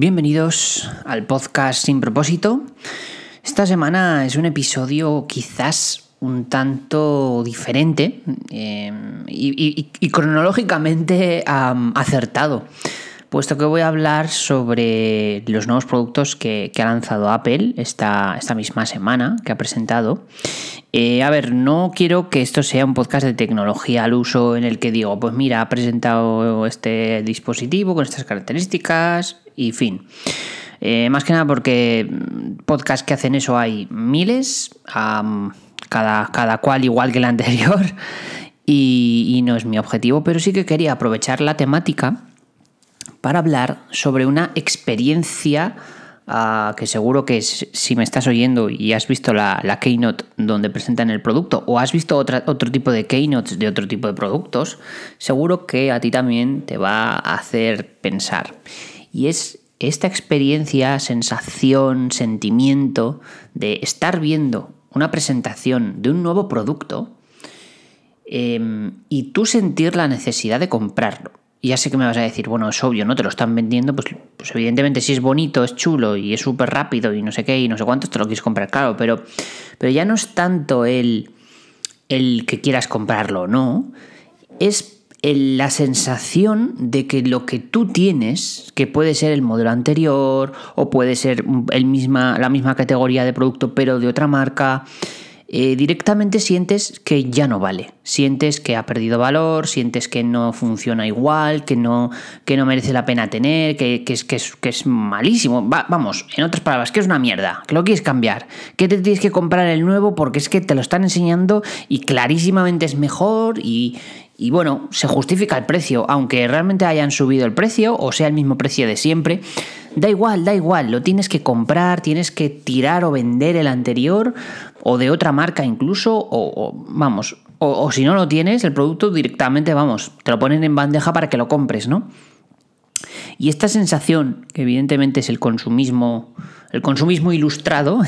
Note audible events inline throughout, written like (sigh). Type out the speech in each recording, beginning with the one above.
Bienvenidos al podcast Sin propósito. Esta semana es un episodio quizás un tanto diferente eh, y, cronológicamente acertado, puesto que voy a hablar sobre los nuevos productos que, ha lanzado Apple esta, esta misma semana, que ha presentado. Eh, a ver, no quiero que esto sea un podcast de tecnología al uso en el que digo, pues mira, ha presentado este dispositivo con estas características y fin. Eh, más que nada porque podcasts que hacen eso hay miles, cada, cada cual igual que el (laughs) anterior, y, no es mi objetivo, pero sí que quería aprovechar la temática para hablar sobre una experiencia ah, que seguro que si me estás oyendo y has visto la, keynote donde presentan el producto o has visto otro tipo de keynotes de otro tipo de productos, seguro que a ti también te va a hacer pensar. Y es esta experiencia, sensación, sentimiento de estar viendo una presentación de un nuevo producto em, y tú sentir la necesidad de comprarlo. Y ya sé que me vas a decir, bueno, es obvio, ¿no? Te lo están vendiendo, pues, pues evidentemente si es bonito, es chulo y es súper rápido y no sé qué y no sé cuántos, te lo quieres comprar, claro, pero, pero ya no es tanto el, el que quieras comprarlo, ¿no? Es la sensación de que lo que tú tienes, que puede ser el modelo anterior o puede ser el misma, la misma categoría de producto pero de otra marca, eh, directamente sientes que ya no vale, sientes que ha perdido valor, sientes que no funciona igual, que no, que no merece la pena tener, que, es, que, es, que es malísimo. vamos, en otras palabras, que es una mierda, que lo quieres cambiar, que te tienes que comprar el nuevo porque es que te lo están enseñando y clarísimamente es mejor y, y bueno, se justifica el precio, aunque realmente hayan subido el precio o sea el mismo precio de siempre. Da igual, da igual, lo tienes que comprar, tienes que tirar o vender el anterior o de otra marca incluso, o, vamos, o, si no lo tienes, el producto directamente, vamos, te lo ponen en bandeja para que lo compres, ¿no? Y esta sensación, que evidentemente es el consumismo, el consumismo ilustrado,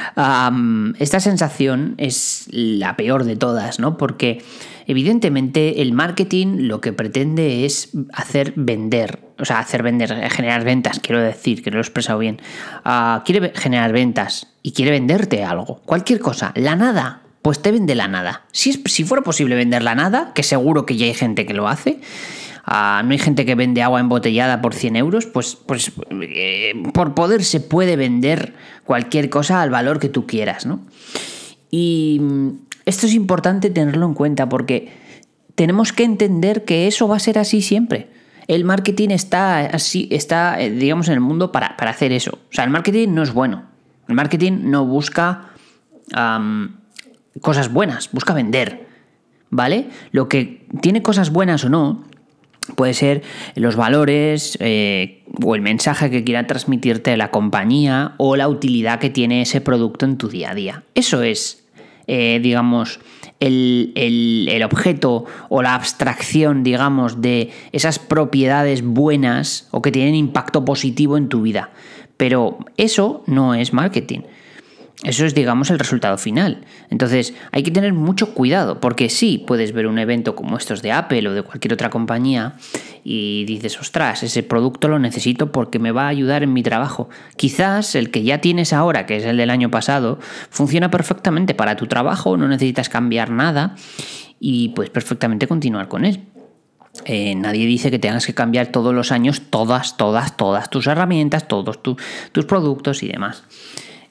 (laughs) esta sensación es la peor de todas, ¿no? Porque Evidentemente, el marketing lo que pretende es hacer vender, o sea, hacer vender, generar ventas, quiero decir, que lo he expresado bien. Ah, quiere generar ventas y quiere venderte algo, cualquier cosa, la nada, pues te vende la nada. Si, es, si fuera posible vender la nada, que seguro que ya hay gente que lo hace, ah, no hay gente que vende agua embotellada por 100 euros, pues, pues eh, por poder se puede vender cualquier cosa al valor que tú quieras, ¿no? Y esto es importante tenerlo en cuenta porque tenemos que entender que eso va a ser así siempre. El marketing está así, está, eh, digamos, en el mundo para, hacer eso. O sea, el marketing no es bueno. El marketing no busca cosas buenas, busca vender. ¿Vale? Lo que tiene cosas buenas o no puede ser los valores eh, o el mensaje que quiera transmitirte la compañía o la utilidad que tiene ese producto en tu día a día. Eso es eh, digamos, el, el, objeto o la abstracción, digamos, de esas propiedades buenas o que tienen impacto positivo en tu vida. Pero eso no es marketing. Eso es, digamos, el resultado final. Entonces, hay que tener mucho cuidado, porque sí, puedes ver un evento como estos de Apple o de cualquier otra compañía y dices, ostras, ese producto lo necesito porque me va a ayudar en mi trabajo. Quizás el que ya tienes ahora, que es el del año pasado, funciona perfectamente para tu trabajo, no necesitas cambiar nada y puedes perfectamente continuar con él. Eh, nadie dice que tengas que cambiar todos los años todas, todas, todas tus herramientas, todos tus productos y demás.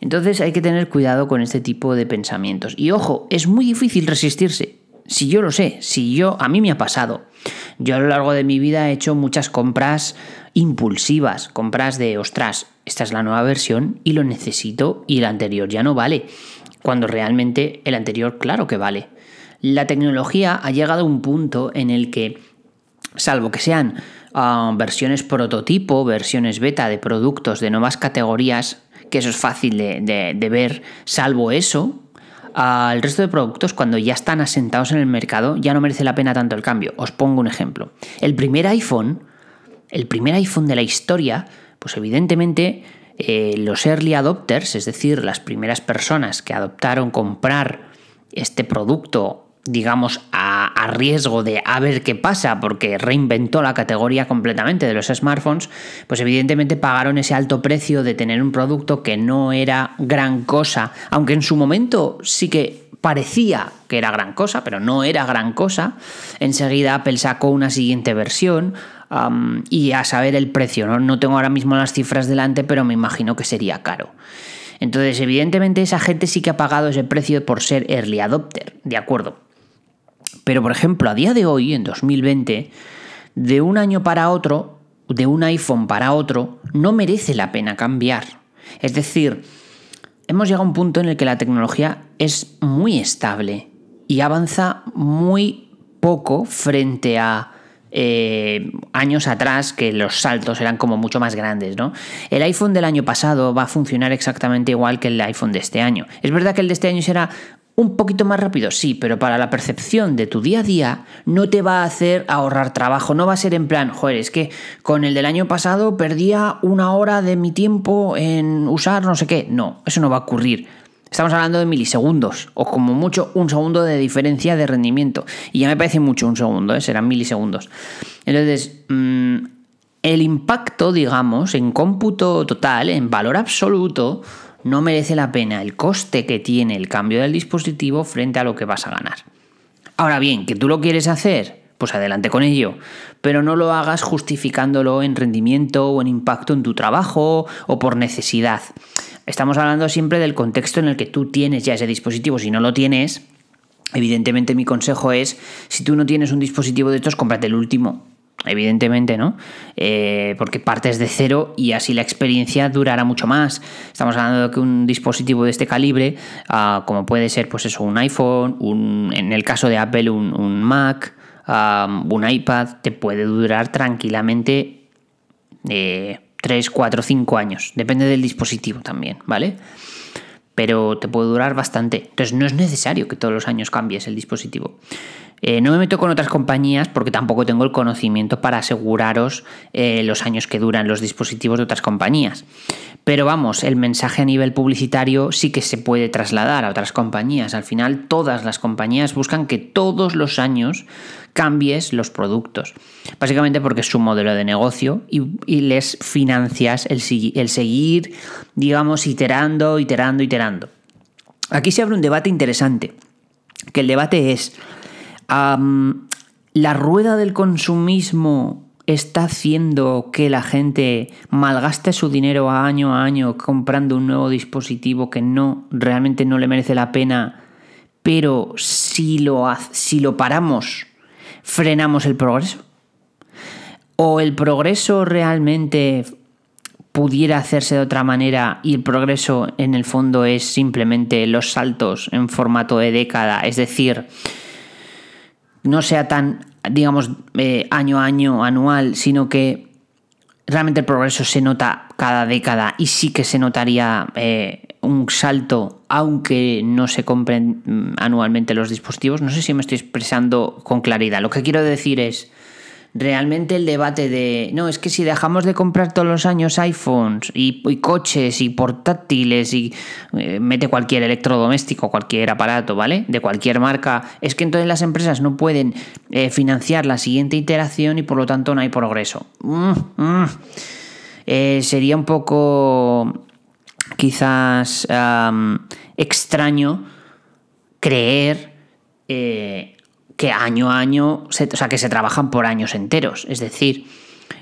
Entonces hay que tener cuidado con este tipo de pensamientos. Y ojo, es muy difícil resistirse. Si yo lo sé, si yo, a mí me ha pasado. Yo a lo largo de mi vida he hecho muchas compras impulsivas, compras de, ostras, esta es la nueva versión y lo necesito y el anterior ya no vale, cuando realmente el anterior claro que vale. La tecnología ha llegado a un punto en el que, salvo que sean ah, versiones prototipo, versiones beta de productos de nuevas categorías, que eso es fácil de, ver, salvo eso, al resto de productos, cuando ya están asentados en el mercado, ya no merece la pena tanto el cambio. Os pongo un ejemplo. El primer iPhone, el primer iPhone de la historia, pues evidentemente eh, los early adopters, es decir, las primeras personas que adoptaron comprar este producto digamos, a, riesgo de a ver qué pasa, porque reinventó la categoría completamente de los smartphones, pues evidentemente pagaron ese alto precio de tener un producto que no era gran cosa, aunque en su momento sí que parecía que era gran cosa, pero no era gran cosa. Enseguida Apple sacó una siguiente versión y a saber el precio, ¿no? no tengo ahora mismo las cifras delante, pero me imagino que sería caro. Entonces, evidentemente, esa gente sí que ha pagado ese precio por ser early adopter, de acuerdo. Pero, por ejemplo, a día de hoy, en 2020, de un año para otro, de un iPhone para otro, no merece la pena cambiar. Es decir, hemos llegado a un punto en el que la tecnología es muy estable y avanza muy poco frente a eh, años atrás que los saltos eran como mucho más grandes, ¿no? El iPhone del año pasado va a funcionar exactamente igual que el iPhone de este año. Es verdad que el de este año será un poquito más rápido, sí, pero para la percepción de tu día a día no te va a hacer ahorrar trabajo, no va a ser en plan, joder, es que con el del año pasado perdía una hora de mi tiempo en usar no sé qué. No, eso no va a ocurrir. Estamos hablando de milisegundos, o como mucho un segundo de diferencia de rendimiento. Y ya me parece mucho un segundo, ¿eh? serán milisegundos. Entonces, mm, el impacto, digamos, en cómputo total, en valor absoluto, no merece la pena el coste que tiene el cambio del dispositivo frente a lo que vas a ganar. Ahora bien, que tú lo quieres hacer, pues adelante con ello, pero no lo hagas justificándolo en rendimiento o en impacto en tu trabajo o por necesidad. Estamos hablando siempre del contexto en el que tú tienes ya ese dispositivo. Si no lo tienes, evidentemente mi consejo es, si tú no tienes un dispositivo de estos, cómprate el último evidentemente, ¿no? Eh, porque partes de cero y así la experiencia durará mucho más. Estamos hablando de que un dispositivo de este calibre, ah, como puede ser, pues eso, un iPhone, un, en el caso de Apple, un, Mac, un iPad, te puede durar tranquilamente 3, 4, 5 años. Depende del dispositivo también, ¿vale? Pero te puede durar bastante. Entonces no es necesario que todos los años cambies el dispositivo. Eh, no me meto con otras compañías porque tampoco tengo el conocimiento para aseguraros eh, los años que duran los dispositivos de otras compañías. Pero vamos, el mensaje a nivel publicitario sí que se puede trasladar a otras compañías. Al final todas las compañías buscan que todos los años cambies los productos. Básicamente porque es su modelo de negocio y, les financias el, el seguir, digamos, iterando, iterando, iterando. Aquí se abre un debate interesante, que el debate es la rueda del consumismo está haciendo que la gente malgaste su dinero año a año comprando un nuevo dispositivo que no realmente no le merece la pena, pero si lo, si lo paramos, frenamos el progreso. ¿O el progreso realmente pudiera hacerse de otra manera y el progreso en el fondo es simplemente los saltos en formato de década? Es decir, no sea tan, digamos, eh, año a año, anual, sino que realmente el progreso se nota cada década y sí que se notaría eh, un salto, aunque no se compren mm, anualmente los dispositivos. No sé si me estoy expresando con claridad. Lo que quiero decir es realmente el debate de, no, es que si dejamos de comprar todos los años iPhones y, coches y portátiles y eh, mete cualquier electrodoméstico, cualquier aparato, ¿vale? De cualquier marca, es que entonces las empresas no pueden eh, financiar la siguiente iteración y por lo tanto no hay progreso. Mm, mm. Eh, sería un poco quizás extraño creer que año a año, o sea, que se trabajan por años enteros. Es decir,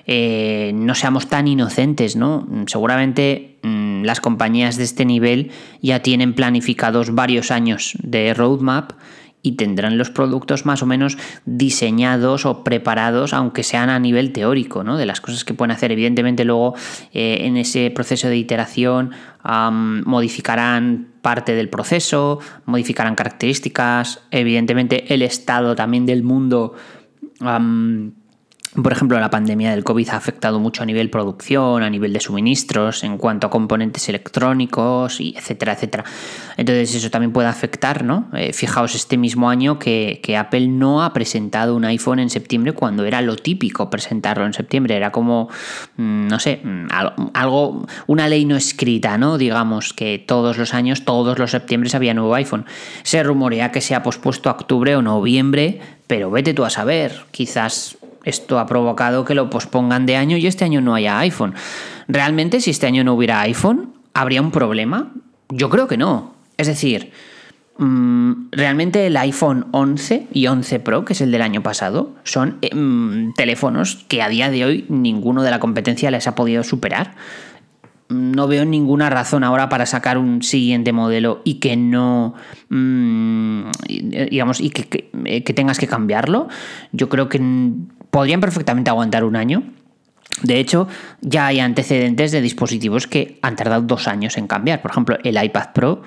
eh, no seamos tan inocentes, ¿no? Seguramente mm, las compañías de este nivel ya tienen planificados varios años de roadmap y tendrán los productos más o menos diseñados o preparados, aunque sean a nivel teórico, ¿no? De las cosas que pueden hacer. Evidentemente, luego eh, en ese proceso de iteración modificarán parte del proceso, modificarán características. Evidentemente, el estado también del mundo por ejemplo, la pandemia del COVID ha afectado mucho a nivel producción, a nivel de suministros, en cuanto a componentes electrónicos, y etcétera, etcétera. Entonces eso también puede afectar, ¿no? Eh, fijaos este mismo año que, Apple no ha presentado un iPhone en septiembre cuando era lo típico presentarlo en septiembre. Era como, mm, no sé, mm, algo, una ley no escrita, ¿no? Digamos que todos los años, todos los septiembre había nuevo iPhone. Se rumorea que se ha pospuesto a octubre o noviembre, pero vete tú a saber, quizás esto ha provocado que lo pospongan de año y este año no haya iPhone. ¿Realmente si este año no hubiera iPhone, habría un problema? Yo creo que no. Es decir, mm, realmente el iPhone 11 y 11 Pro, que es el del año pasado, son eh, mm, teléfonos que a día de hoy ninguno de la competencia les ha podido superar. No veo ninguna razón ahora para sacar un siguiente modelo y que no, mm, digamos, y que, que tengas que cambiarlo. Yo creo que podrían perfectamente aguantar un año. De hecho, ya hay antecedentes de dispositivos que han tardado dos años en cambiar. Por ejemplo, el iPad Pro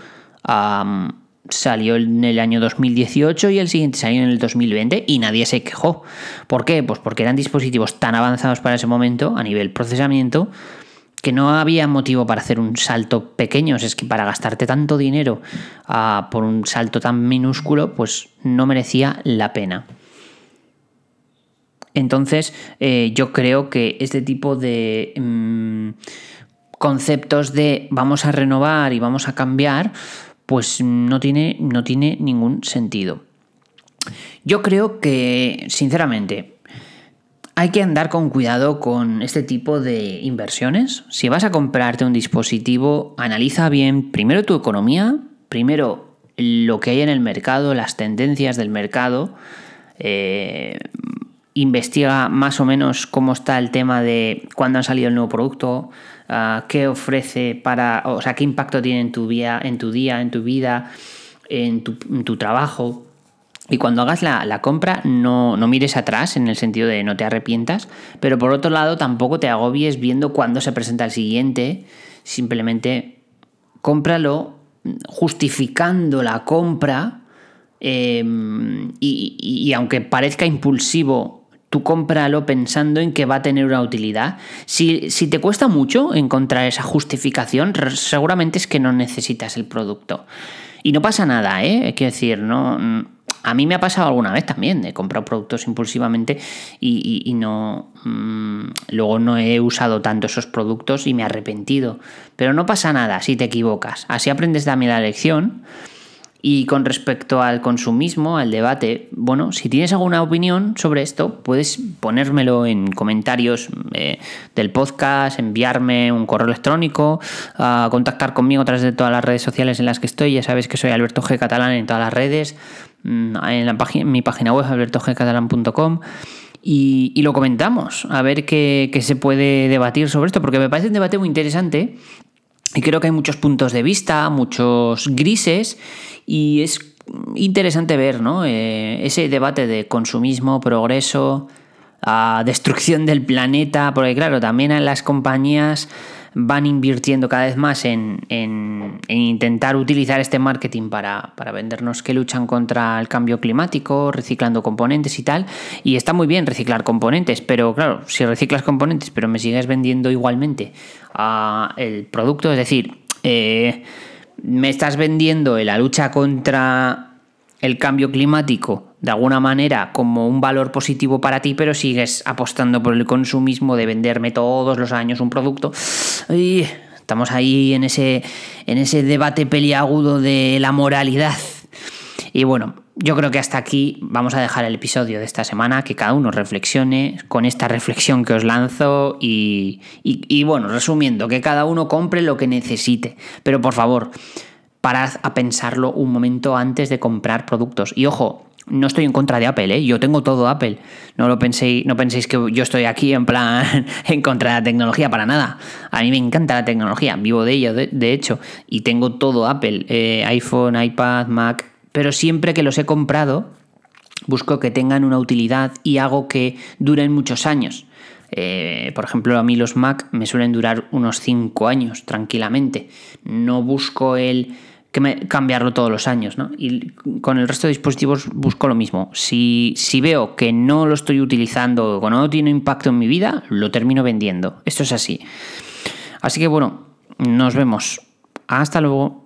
salió en el año 2018 y el siguiente salió en el 2020 y nadie se quejó. ¿Por qué? Pues porque eran dispositivos tan avanzados para ese momento a nivel procesamiento que no había motivo para hacer un salto pequeño. Es que para gastarte tanto dinero ah, por un salto tan minúsculo, pues no merecía la pena. Entonces, eh, yo creo que este tipo de mm, conceptos de vamos a renovar y vamos a cambiar, pues no tiene, no tiene ningún sentido. Yo creo que, sinceramente, hay que andar con cuidado con este tipo de inversiones. Si vas a comprarte un dispositivo, analiza bien primero tu economía, primero lo que hay en el mercado, las tendencias del mercado. Eh, investiga más o menos cómo está el tema de cuándo ha salido el nuevo producto, ah, qué ofrece para, o sea, qué impacto tiene en tu, día, en tu día, en tu vida, en tu, trabajo. Y cuando hagas la, compra, no, no, mires atrás en el sentido de no te arrepientas, pero por otro lado tampoco te agobies viendo cuándo se presenta el siguiente, simplemente cómpralo justificando la compra em, y, aunque parezca impulsivo tú cómpralo pensando en que va a tener una utilidad. Si, te cuesta mucho encontrar esa justificación, seguramente es que no necesitas el producto. Y no pasa nada, ¿eh? Quiero decir, no. A mí me ha pasado alguna vez también, he comprado productos impulsivamente y, no. Mm, luego no he usado tanto esos productos y me he arrepentido. Pero no pasa nada si te equivocas. Así aprendes también la lección y con respecto al consumismo, al debate, bueno, si tienes alguna opinión sobre esto, puedes ponérmelo en comentarios eh, del podcast, enviarme un correo electrónico, contactar conmigo a través de todas las redes sociales en las que estoy. Ya sabes que soy Alberto G. Catalán en todas las redes, mm, en, la mi página web albertogcatalán.com. Y, y, lo comentamos, a ver qué se puede debatir sobre esto, porque me parece un debate muy interesante y creo que hay muchos puntos de vista, muchos grises, y es interesante ver ¿no? Eh, ese debate de consumismo, progreso, destrucción del planeta, porque claro, también las compañías van invirtiendo cada vez más en, intentar utilizar este marketing para, vendernos que luchan contra el cambio climático, reciclando componentes y tal. Y está muy bien reciclar componentes, pero claro, si reciclas componentes pero me sigues vendiendo igualmente el producto, es decir, eh, me estás vendiendo la lucha contra el cambio climático de alguna manera como un valor positivo para ti, pero sigues apostando por el consumismo de venderme todos los años un producto. Y estamos ahí en ese, en ese debate peliagudo de la moralidad. Y bueno, yo creo que hasta aquí vamos a dejar el episodio de esta semana, que cada uno reflexione con esta reflexión que os lanzo y, y bueno, resumiendo, que cada uno compre lo que necesite. Pero por favor, parad a pensarlo un momento antes de comprar productos. Y ojo, no estoy en contra de Apple, ¿eh? yo tengo todo Apple. No lo penséis, no penséis que yo estoy aquí en plan (laughs) en contra de la tecnología para nada. A mí me encanta la tecnología, vivo de ello, de, hecho, y tengo todo Apple, eh, iPhone, iPad, Mac, pero siempre que los he comprado busco que tengan una utilidad y hago que duren muchos años. Eh, por ejemplo, a mí los Mac me suelen durar unos 5 años tranquilamente. No busco el me, cambiarlo todos los años, ¿no? Y con el resto de dispositivos busco lo mismo. Si, si veo que no lo estoy utilizando o no tiene impacto en mi vida, lo termino vendiendo. Esto es así. Así que bueno, nos vemos. Hasta luego.